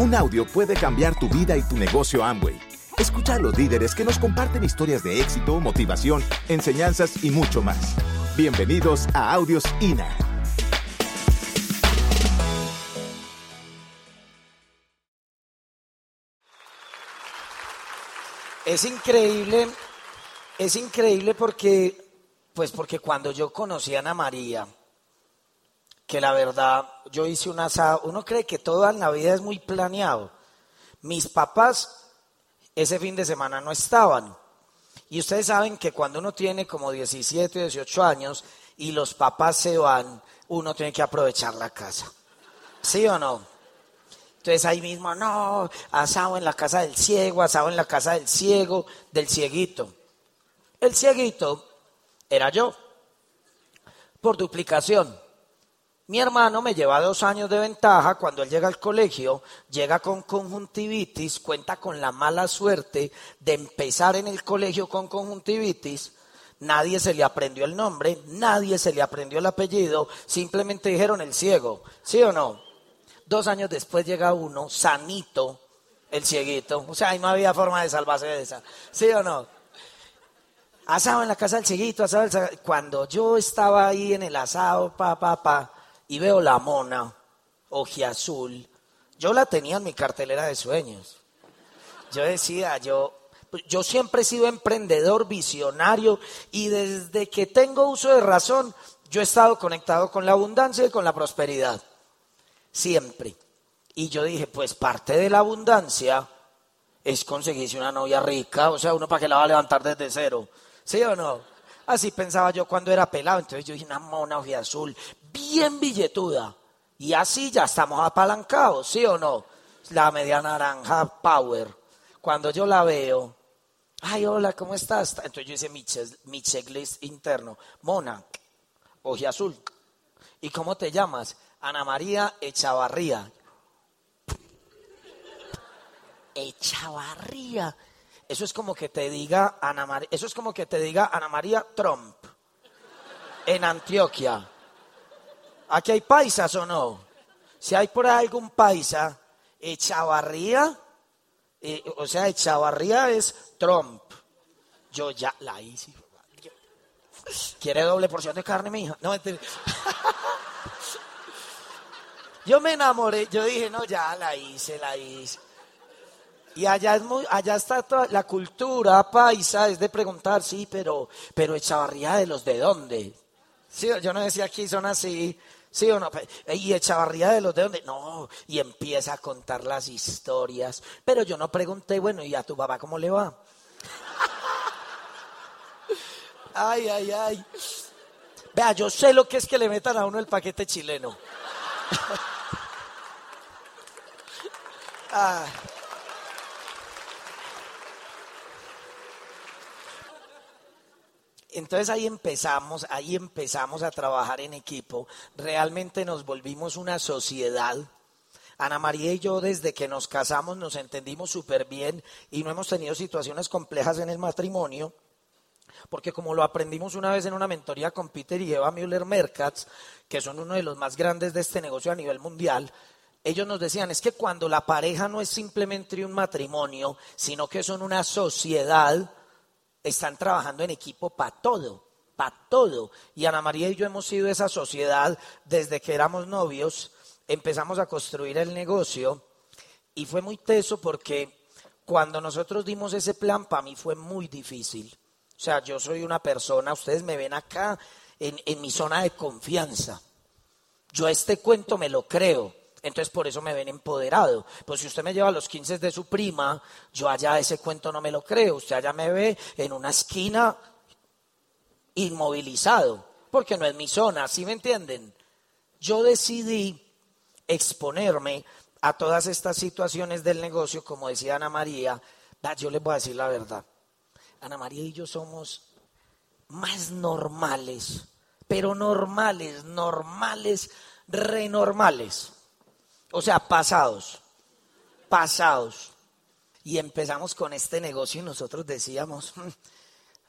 Un audio puede cambiar tu vida y tu negocio Amway. Escucha a los líderes que nos comparten historias de éxito, motivación, enseñanzas y mucho más. Bienvenidos a Audios INA. Es increíble, es increíble porque, pues porque cuando yo conocí a Ana María, que la verdad, yo hice un asado, uno cree que toda la vida es muy planeado. Mis papás ese fin de semana no estaban. Y ustedes saben que cuando uno tiene como 17, 18 años y los papás se van, uno tiene que aprovechar la casa. ¿Sí o no? Entonces ahí mismo, no, asado en la casa del ciego, asado en la casa del ciego, del cieguito. El cieguito era yo, por duplicación. Mi hermano me lleva dos años de ventaja, cuando él llega al colegio, llega con conjuntivitis, cuenta con la mala suerte de empezar en el colegio con conjuntivitis, nadie se le aprendió el nombre, nadie se le aprendió el apellido, simplemente dijeron el ciego, ¿sí o no? Dos años después llega uno, sanito, el cieguito. O sea, ahí no había forma de salvarse de esa. ¿Sí o no? Asado en la casa del cieguito, asado Cuando yo estaba ahí en el asado, pa, pa, pa, y veo la mona, azul, yo la tenía en mi cartelera de sueños. Yo decía, yo, yo siempre he sido emprendedor, visionario, y desde que tengo uso de razón, yo he estado conectado con la abundancia y con la prosperidad siempre. Y yo dije, pues parte de la abundancia es conseguirse una novia rica, o sea, uno para que la va a levantar desde cero, ¿sí o no? Así pensaba yo cuando era pelado, entonces yo dije, una mona azul, bien billetuda, y así ya estamos apalancados, ¿sí o no? La media naranja power. Cuando yo la veo, ay, hola, ¿cómo estás? Entonces yo hice mi, checklist interno, mona, azul. ¿Y cómo te llamas? Ana María Echavarría. Echavarría. Eso es como que te diga Ana María, eso es como que te diga Ana María Trump en Antioquia. ¿Aquí hay paisas o no? Si hay por ahí algún paisa, Echavarría, eh, o sea, Echavarría es Trump. Yo ya la hice. ¿Quiere doble porción de carne, mi hija? No, Yo me enamoré, yo dije, no, ya la hice, la hice. Y allá es muy, allá está toda la cultura paisa, es de preguntar, sí, pero, pero Echavarría de los de dónde. Sí, yo no decía aquí son así, sí o no, y Echavarría de los de dónde, no, y empieza a contar las historias, pero yo no pregunté, bueno, ¿y a tu papá cómo le va? ay, ay, ay. Vea, yo sé lo que es que le metan a uno el paquete chileno. Ah. Entonces ahí empezamos, ahí empezamos a trabajar en equipo. Realmente nos volvimos una sociedad. Ana María y yo desde que nos casamos nos entendimos súper bien y no hemos tenido situaciones complejas en el matrimonio, porque como lo aprendimos una vez en una mentoría con Peter y Eva Müller-Merkatz, que son uno de los más grandes de este negocio a nivel mundial, ellos nos decían, es que cuando la pareja no es simplemente un matrimonio, sino que son una sociedad, están trabajando en equipo para todo, para todo. Y Ana María y yo hemos sido esa sociedad desde que éramos novios, empezamos a construir el negocio y fue muy teso porque cuando nosotros dimos ese plan, para mí fue muy difícil. O sea, yo soy una persona, ustedes me ven acá en, en mi zona de confianza. Yo este cuento me lo creo. Entonces por eso me ven empoderado. Pues si usted me lleva a los 15 de su prima, yo allá ese cuento no me lo creo. Usted allá me ve en una esquina inmovilizado, porque no es mi zona, ¿sí me entienden? Yo decidí exponerme a todas estas situaciones del negocio, como decía Ana María, yo les voy a decir la verdad. Ana María y yo somos más normales, pero normales, normales, renormales. O sea, pasados, pasados. Y empezamos con este negocio y nosotros decíamos, hmm,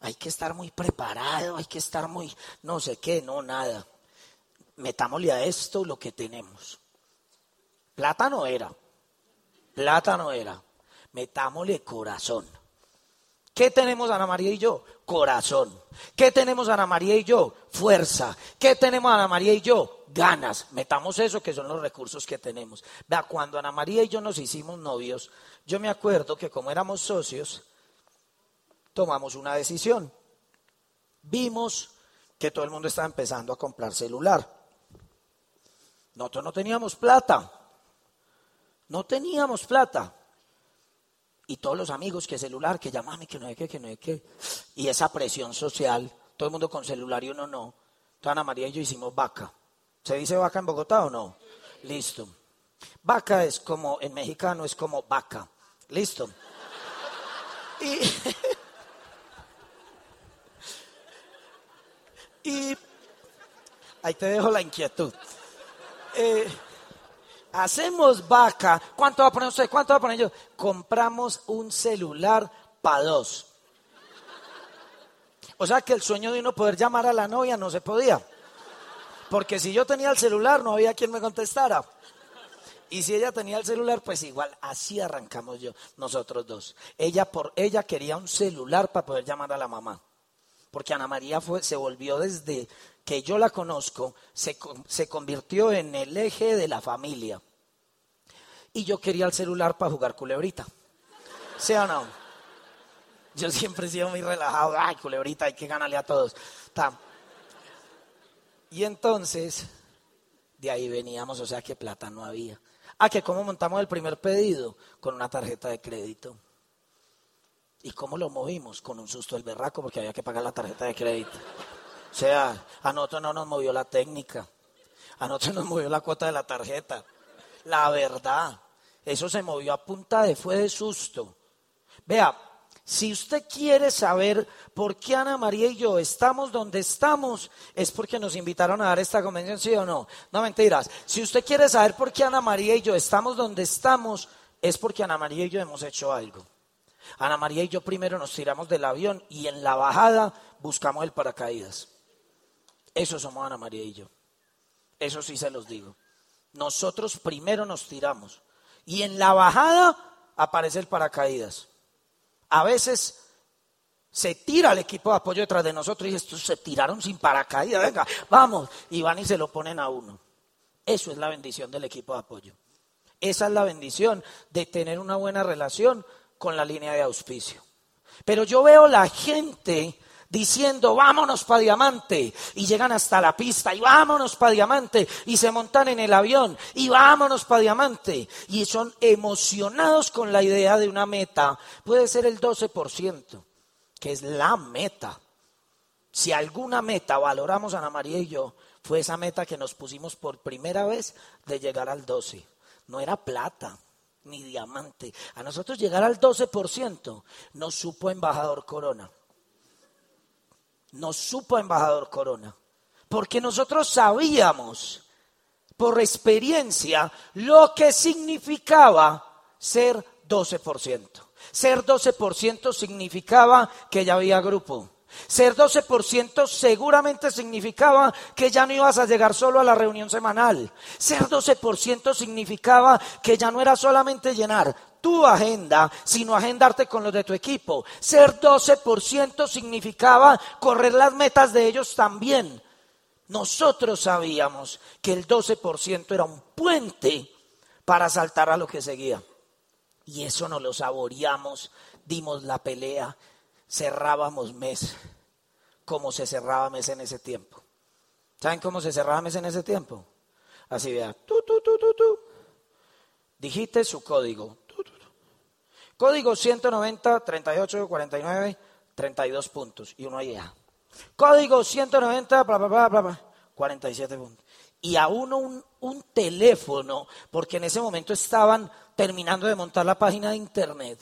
hay que estar muy preparado, hay que estar muy, no sé qué, no, nada. Metámosle a esto lo que tenemos. Plata no era. Plata no era. Metámosle corazón. ¿Qué tenemos Ana María y yo? Corazón. ¿Qué tenemos Ana María y yo? Fuerza. ¿Qué tenemos Ana María y yo? Ganas. Metamos eso que son los recursos que tenemos. Cuando Ana María y yo nos hicimos novios, yo me acuerdo que como éramos socios, tomamos una decisión. Vimos que todo el mundo estaba empezando a comprar celular. Nosotros no teníamos plata. No teníamos plata y todos los amigos que celular, que llamame, que no hay que, que no hay que. Y esa presión social, todo el mundo con celular y uno no. Entonces Ana María y yo hicimos vaca. ¿Se dice vaca en Bogotá o no? Listo. Vaca es como, en mexicano es como vaca. Listo. Y, y ahí te dejo la inquietud. Eh, Hacemos vaca. ¿Cuánto va a poner usted? ¿Cuánto va a poner yo? Compramos un celular para dos. O sea que el sueño de uno poder llamar a la novia no se podía. Porque si yo tenía el celular no había quien me contestara. Y si ella tenía el celular, pues igual, así arrancamos yo, nosotros dos. Ella por ella quería un celular para poder llamar a la mamá. Porque Ana María fue, se volvió desde que yo la conozco, se, se convirtió en el eje de la familia. Y yo quería el celular para jugar culebrita. ¿Sí o no? Yo siempre he sido muy relajado. Ay, culebrita, hay que ganarle a todos. Y entonces, de ahí veníamos, o sea que plata no había. Ah, que cómo montamos el primer pedido con una tarjeta de crédito. ¿Y cómo lo movimos? Con un susto del berraco porque había que pagar la tarjeta de crédito. O sea, a nosotros no nos movió la técnica, a nosotros nos movió la cuota de la tarjeta. La verdad, eso se movió a punta de fue de susto. Vea, si usted quiere saber por qué Ana María y yo estamos donde estamos, es porque nos invitaron a dar esta convención, sí o no. No mentiras. Si usted quiere saber por qué Ana María y yo estamos donde estamos, es porque Ana María y yo hemos hecho algo. Ana María y yo primero nos tiramos del avión y en la bajada buscamos el paracaídas. Eso somos Ana María y yo. Eso sí se los digo. Nosotros primero nos tiramos y en la bajada aparece el paracaídas. A veces se tira el equipo de apoyo detrás de nosotros y estos se tiraron sin paracaídas. Venga, vamos. Y van y se lo ponen a uno. Eso es la bendición del equipo de apoyo. Esa es la bendición de tener una buena relación con la línea de auspicio. Pero yo veo la gente diciendo, vámonos para Diamante, y llegan hasta la pista, y vámonos para Diamante, y se montan en el avión, y vámonos para Diamante, y son emocionados con la idea de una meta, puede ser el 12%, que es la meta. Si alguna meta valoramos Ana María y yo, fue esa meta que nos pusimos por primera vez de llegar al 12. No era plata ni diamante. A nosotros llegar al 12% nos supo embajador Corona nos supo embajador Corona, porque nosotros sabíamos por experiencia lo que significaba ser 12%. Ser 12% significaba que ya había grupo. Ser 12% seguramente significaba que ya no ibas a llegar solo a la reunión semanal. Ser 12% significaba que ya no era solamente llenar tu agenda, sino agendarte con los de tu equipo. Ser 12% significaba correr las metas de ellos también. Nosotros sabíamos que el 12% era un puente para saltar a lo que seguía. Y eso nos lo saboreamos, dimos la pelea, cerrábamos mes, como se cerraba mes en ese tiempo. ¿Saben cómo se cerraba mes en ese tiempo? Así vea, tú, tú, tú, tú, tú. Dijiste su código, Código 190, 38, 49, 32 puntos. Y uno ya. Código 190, bla, bla, bla, bla, bla, 47 puntos. Y a uno un, un teléfono, porque en ese momento estaban terminando de montar la página de internet.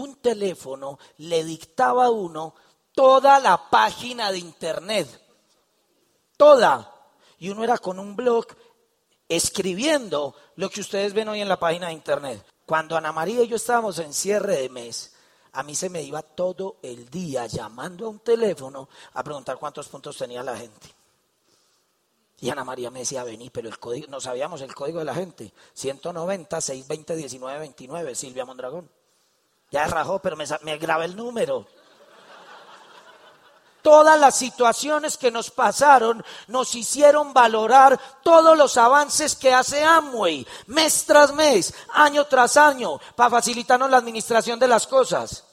Un teléfono le dictaba a uno toda la página de internet. Toda. Y uno era con un blog escribiendo lo que ustedes ven hoy en la página de internet. Cuando Ana María y yo estábamos en cierre de mes, a mí se me iba todo el día llamando a un teléfono a preguntar cuántos puntos tenía la gente. Y Ana María me decía, vení, pero el código, no sabíamos el código de la gente. 190, 620, 19, 29, Silvia Mondragón. Ya rajó, pero me, me grabé el número. Todas las situaciones que nos pasaron nos hicieron valorar todos los avances que hace Amway, mes tras mes, año tras año, para facilitarnos la administración de las cosas.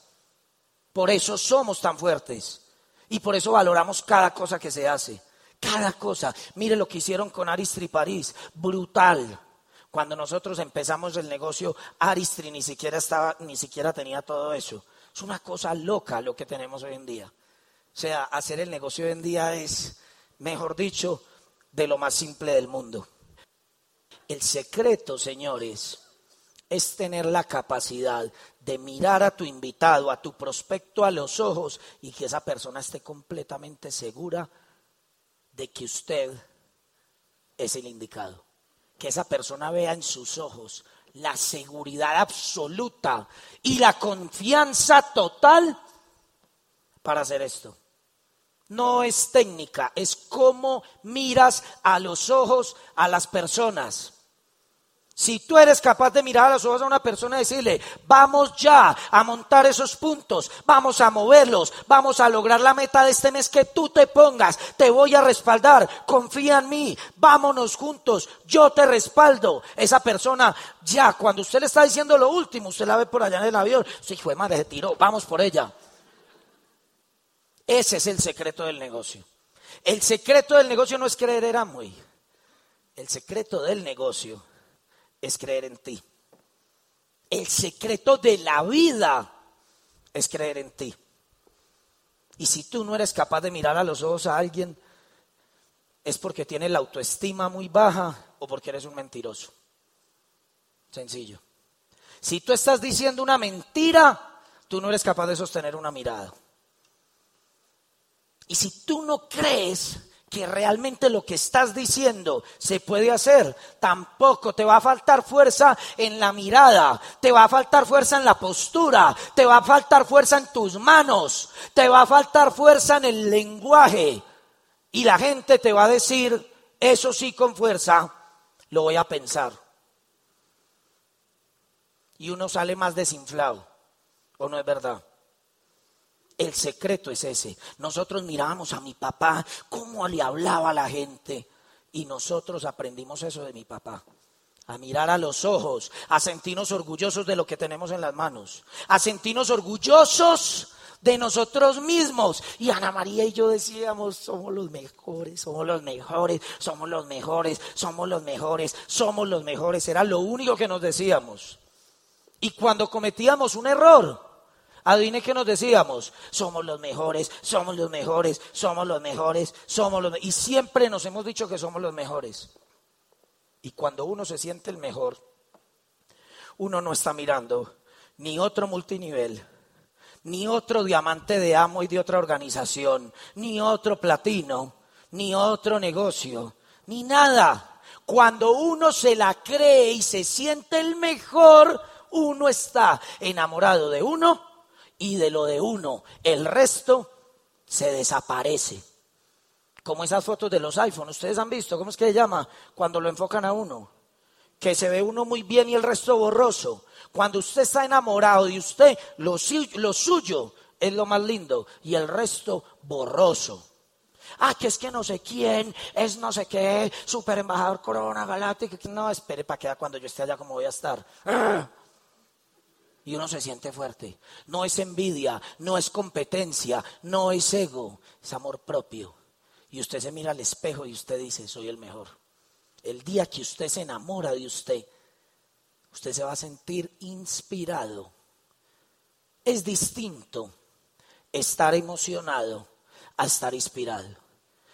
Por eso somos tan fuertes y por eso valoramos cada cosa que se hace. Cada cosa. Mire lo que hicieron con Aristri París. Brutal. Cuando nosotros empezamos el negocio, Aristri ni siquiera estaba, ni siquiera tenía todo eso. Es una cosa loca lo que tenemos hoy en día. O sea, hacer el negocio hoy en día es, mejor dicho, de lo más simple del mundo. El secreto, señores, es tener la capacidad de mirar a tu invitado, a tu prospecto a los ojos y que esa persona esté completamente segura de que usted es el indicado. Que esa persona vea en sus ojos la seguridad absoluta y la confianza total para hacer esto. No es técnica, es cómo miras a los ojos a las personas. Si tú eres capaz de mirar a los ojos a una persona y decirle, vamos ya a montar esos puntos, vamos a moverlos, vamos a lograr la meta de este mes que tú te pongas, te voy a respaldar, confía en mí, vámonos juntos, yo te respaldo. Esa persona ya, cuando usted le está diciendo lo último, usted la ve por allá en el avión, se hijo de madre, se tiró, vamos por ella. Ese es el secreto del negocio. El secreto del negocio no es creer en muy. El secreto del negocio es creer en ti. El secreto de la vida es creer en ti. Y si tú no eres capaz de mirar a los ojos a alguien, es porque tienes la autoestima muy baja o porque eres un mentiroso. Sencillo. Si tú estás diciendo una mentira, tú no eres capaz de sostener una mirada. Y si tú no crees que realmente lo que estás diciendo se puede hacer, tampoco te va a faltar fuerza en la mirada, te va a faltar fuerza en la postura, te va a faltar fuerza en tus manos, te va a faltar fuerza en el lenguaje. Y la gente te va a decir, eso sí con fuerza, lo voy a pensar. Y uno sale más desinflado, ¿o no es verdad? El secreto es ese. Nosotros mirábamos a mi papá, cómo le hablaba la gente. Y nosotros aprendimos eso de mi papá. A mirar a los ojos, a sentirnos orgullosos de lo que tenemos en las manos, a sentirnos orgullosos de nosotros mismos. Y Ana María y yo decíamos, somos los mejores, somos los mejores, somos los mejores, somos los mejores, somos los mejores. Era lo único que nos decíamos. Y cuando cometíamos un error, Adivine qué nos decíamos, somos los mejores, somos los mejores, somos los mejores, somos los Y siempre nos hemos dicho que somos los mejores. Y cuando uno se siente el mejor, uno no está mirando ni otro multinivel, ni otro diamante de amo y de otra organización, ni otro platino, ni otro negocio, ni nada. Cuando uno se la cree y se siente el mejor, uno está enamorado de uno y de lo de uno, el resto se desaparece. Como esas fotos de los iPhones, ustedes han visto, ¿cómo es que se llama? Cuando lo enfocan a uno, que se ve uno muy bien y el resto borroso. Cuando usted está enamorado de usted, lo, lo suyo es lo más lindo y el resto borroso. Ah, que es que no sé quién, es no sé qué, super embajador Corona Galáctica. No, espere para que cuando yo esté allá como voy a estar. ¡Ah! Y uno se siente fuerte. No es envidia, no es competencia, no es ego, es amor propio. Y usted se mira al espejo y usted dice, soy el mejor. El día que usted se enamora de usted, usted se va a sentir inspirado. Es distinto estar emocionado a estar inspirado.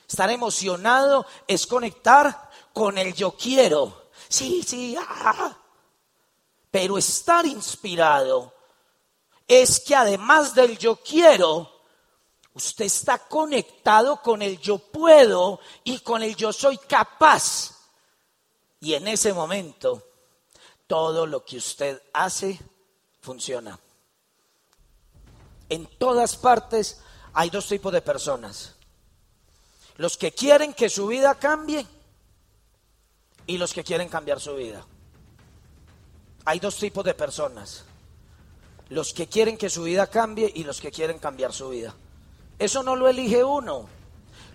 Estar emocionado es conectar con el yo quiero. Sí, sí, ah, pero estar inspirado es que además del yo quiero, usted está conectado con el yo puedo y con el yo soy capaz. Y en ese momento, todo lo que usted hace funciona. En todas partes hay dos tipos de personas. Los que quieren que su vida cambie y los que quieren cambiar su vida. Hay dos tipos de personas. Los que quieren que su vida cambie y los que quieren cambiar su vida. Eso no lo elige uno,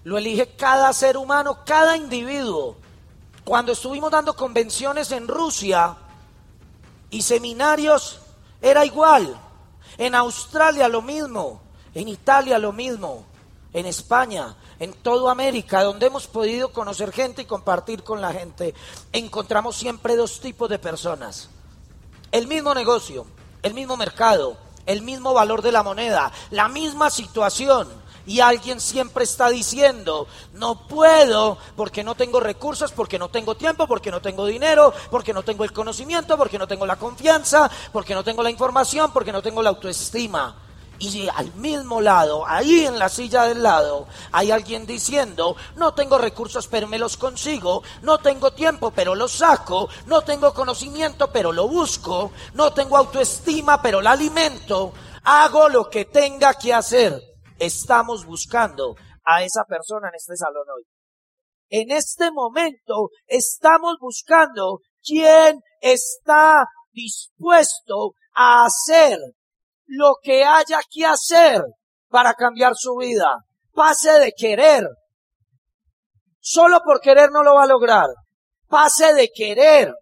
lo elige cada ser humano, cada individuo. Cuando estuvimos dando convenciones en Rusia y seminarios, era igual. En Australia lo mismo, en Italia lo mismo, en España, en toda América, donde hemos podido conocer gente y compartir con la gente, encontramos siempre dos tipos de personas. El mismo negocio, el mismo mercado, el mismo valor de la moneda, la misma situación. Y alguien siempre está diciendo, no puedo porque no tengo recursos, porque no tengo tiempo, porque no tengo dinero, porque no tengo el conocimiento, porque no tengo la confianza, porque no tengo la información, porque no tengo la autoestima. Y al mismo lado, ahí en la silla del lado, hay alguien diciendo, no tengo recursos pero me los consigo, no tengo tiempo pero los saco, no tengo conocimiento pero lo busco, no tengo autoestima pero la alimento, hago lo que tenga que hacer. Estamos buscando a esa persona en este salón hoy. En este momento estamos buscando quién está dispuesto a hacer lo que haya que hacer para cambiar su vida. Pase de querer. Solo por querer no lo va a lograr. Pase de querer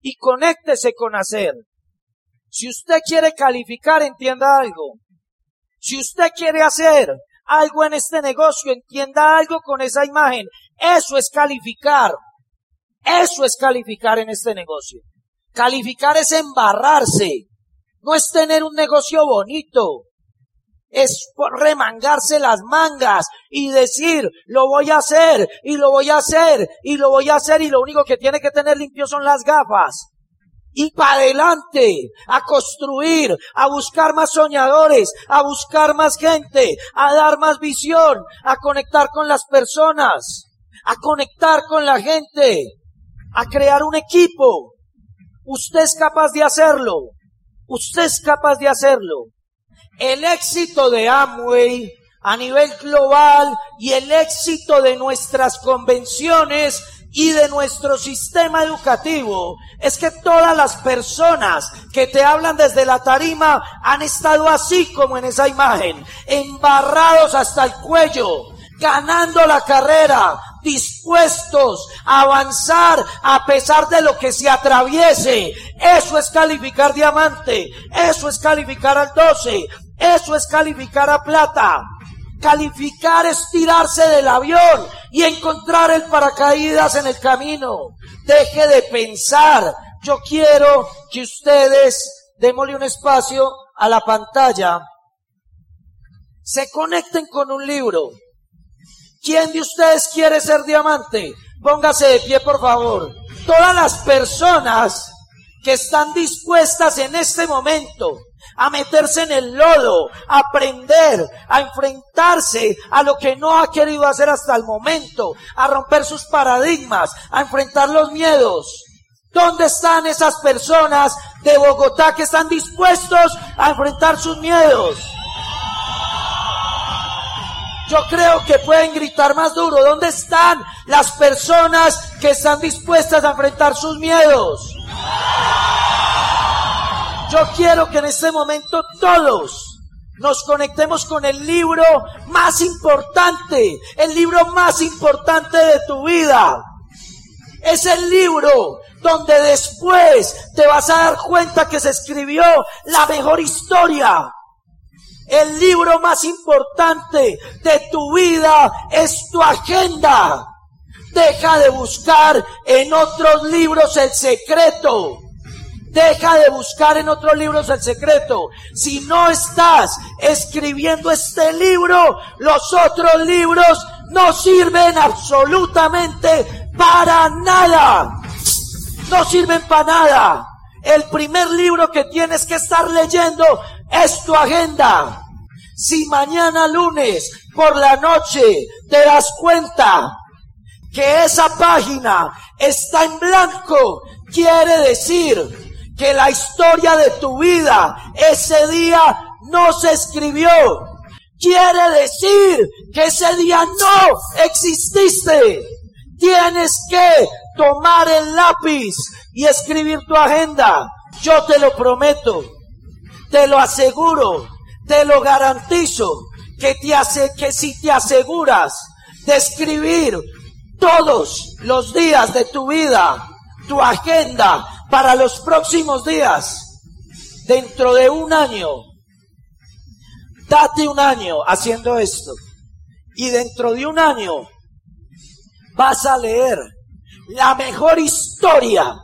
y conéctese con hacer. Si usted quiere calificar, entienda algo. Si usted quiere hacer algo en este negocio, entienda algo con esa imagen. Eso es calificar. Eso es calificar en este negocio. Calificar es embarrarse no es tener un negocio bonito. Es remangarse las mangas y decir, lo voy a hacer, y lo voy a hacer, y lo voy a hacer, y lo único que tiene que tener limpio son las gafas. Y para adelante, a construir, a buscar más soñadores, a buscar más gente, a dar más visión, a conectar con las personas, a conectar con la gente, a crear un equipo. Usted es capaz de hacerlo. Usted es capaz de hacerlo. El éxito de Amway a nivel global y el éxito de nuestras convenciones y de nuestro sistema educativo es que todas las personas que te hablan desde la tarima han estado así como en esa imagen, embarrados hasta el cuello, ganando la carrera, dispuestos a avanzar a pesar de lo que se atraviese. Eso es calificar diamante, eso es calificar al 12, eso es calificar a plata. Calificar es tirarse del avión y encontrar el paracaídas en el camino. Deje de pensar. Yo quiero que ustedes, démosle un espacio a la pantalla, se conecten con un libro. ¿Quién de ustedes quiere ser diamante? Póngase de pie, por favor. Todas las personas que están dispuestas en este momento a meterse en el lodo, a aprender, a enfrentarse a lo que no ha querido hacer hasta el momento, a romper sus paradigmas, a enfrentar los miedos. ¿Dónde están esas personas de Bogotá que están dispuestos a enfrentar sus miedos? Yo creo que pueden gritar más duro. ¿Dónde están las personas que están dispuestas a enfrentar sus miedos? Yo quiero que en este momento todos nos conectemos con el libro más importante, el libro más importante de tu vida. Es el libro donde después te vas a dar cuenta que se escribió la mejor historia el libro más importante de tu vida es tu agenda. Deja de buscar en otros libros el secreto. Deja de buscar en otros libros el secreto. Si no estás escribiendo este libro, los otros libros no sirven absolutamente para nada. No sirven para nada. El primer libro que tienes que estar leyendo es tu agenda. Si mañana lunes por la noche te das cuenta que esa página está en blanco, quiere decir que la historia de tu vida ese día no se escribió. Quiere decir que ese día no exististe. Tienes que tomar el lápiz y escribir tu agenda. Yo te lo prometo, te lo aseguro, te lo garantizo, que, te hace, que si te aseguras de escribir todos los días de tu vida, tu agenda para los próximos días, dentro de un año, date un año haciendo esto. Y dentro de un año vas a leer la mejor historia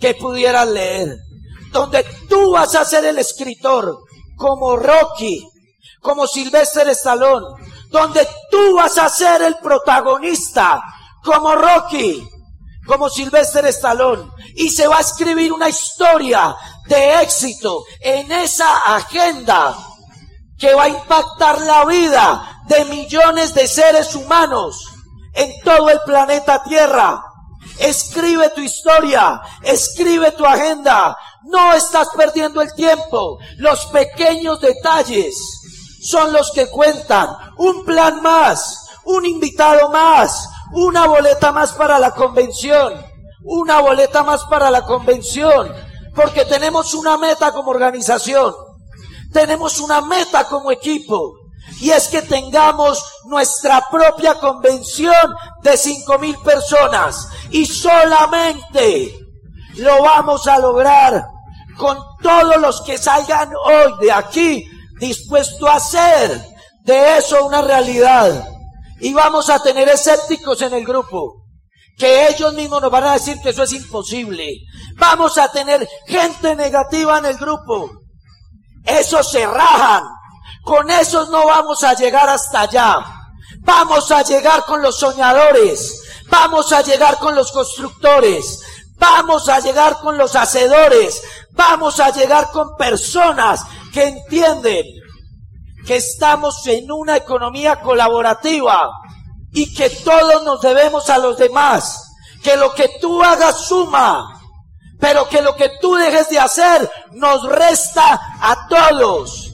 que pudieras leer, donde tú vas a ser el escritor, como Rocky, como Sylvester Stallone, donde tú vas a ser el protagonista, como Rocky, como Sylvester Stallone, y se va a escribir una historia de éxito en esa agenda que va a impactar la vida de millones de seres humanos en todo el planeta Tierra. Escribe tu historia, escribe tu agenda. No estás perdiendo el tiempo. Los pequeños detalles son los que cuentan. Un plan más, un invitado más, una boleta más para la convención, una boleta más para la convención, porque tenemos una meta como organización, tenemos una meta como equipo, y es que tengamos nuestra propia convención de cinco mil personas, y solamente lo vamos a lograr con todos los que salgan hoy de aquí dispuesto a hacer de eso una realidad. Y vamos a tener escépticos en el grupo, que ellos mismos nos van a decir que eso es imposible. Vamos a tener gente negativa en el grupo. Esos se rajan. Con esos no vamos a llegar hasta allá. Vamos a llegar con los soñadores. Vamos a llegar con los constructores. Vamos a llegar con los hacedores. Vamos a llegar con personas que entienden que estamos en una economía colaborativa y que todos nos debemos a los demás, que lo que tú hagas suma, pero que lo que tú dejes de hacer nos resta a todos.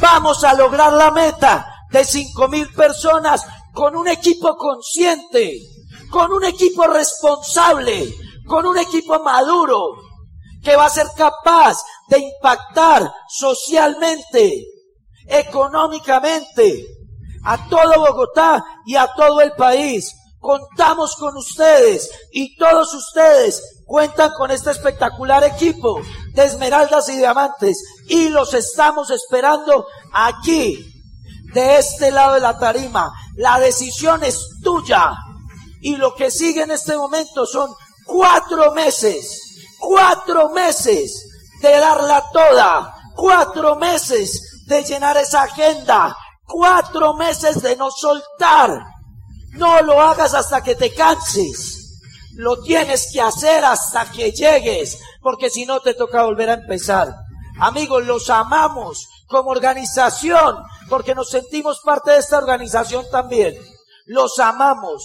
Vamos a lograr la meta de cinco mil personas con un equipo consciente, con un equipo responsable, con un equipo maduro, que va a ser capaz de impactar socialmente, económicamente a todo Bogotá y a todo el país. Contamos con ustedes y todos ustedes cuentan con este espectacular equipo de esmeraldas y diamantes y los estamos esperando aquí, de este lado de la tarima. La decisión es tuya y lo que sigue en este momento son cuatro meses, cuatro meses de darla toda, cuatro meses de llenar esa agenda. Cuatro meses de no soltar. No lo hagas hasta que te canses. Lo tienes que hacer hasta que llegues, porque si no te toca volver a empezar. Amigos, los amamos como organización, porque nos sentimos parte de esta organización también. Los amamos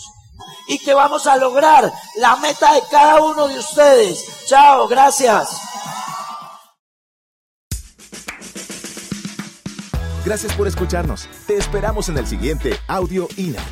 y que vamos a lograr la meta de cada uno de ustedes. Chao, gracias. Gracias por escucharnos. Te esperamos en el siguiente Audio INA.